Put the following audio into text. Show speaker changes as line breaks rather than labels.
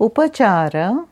Upachara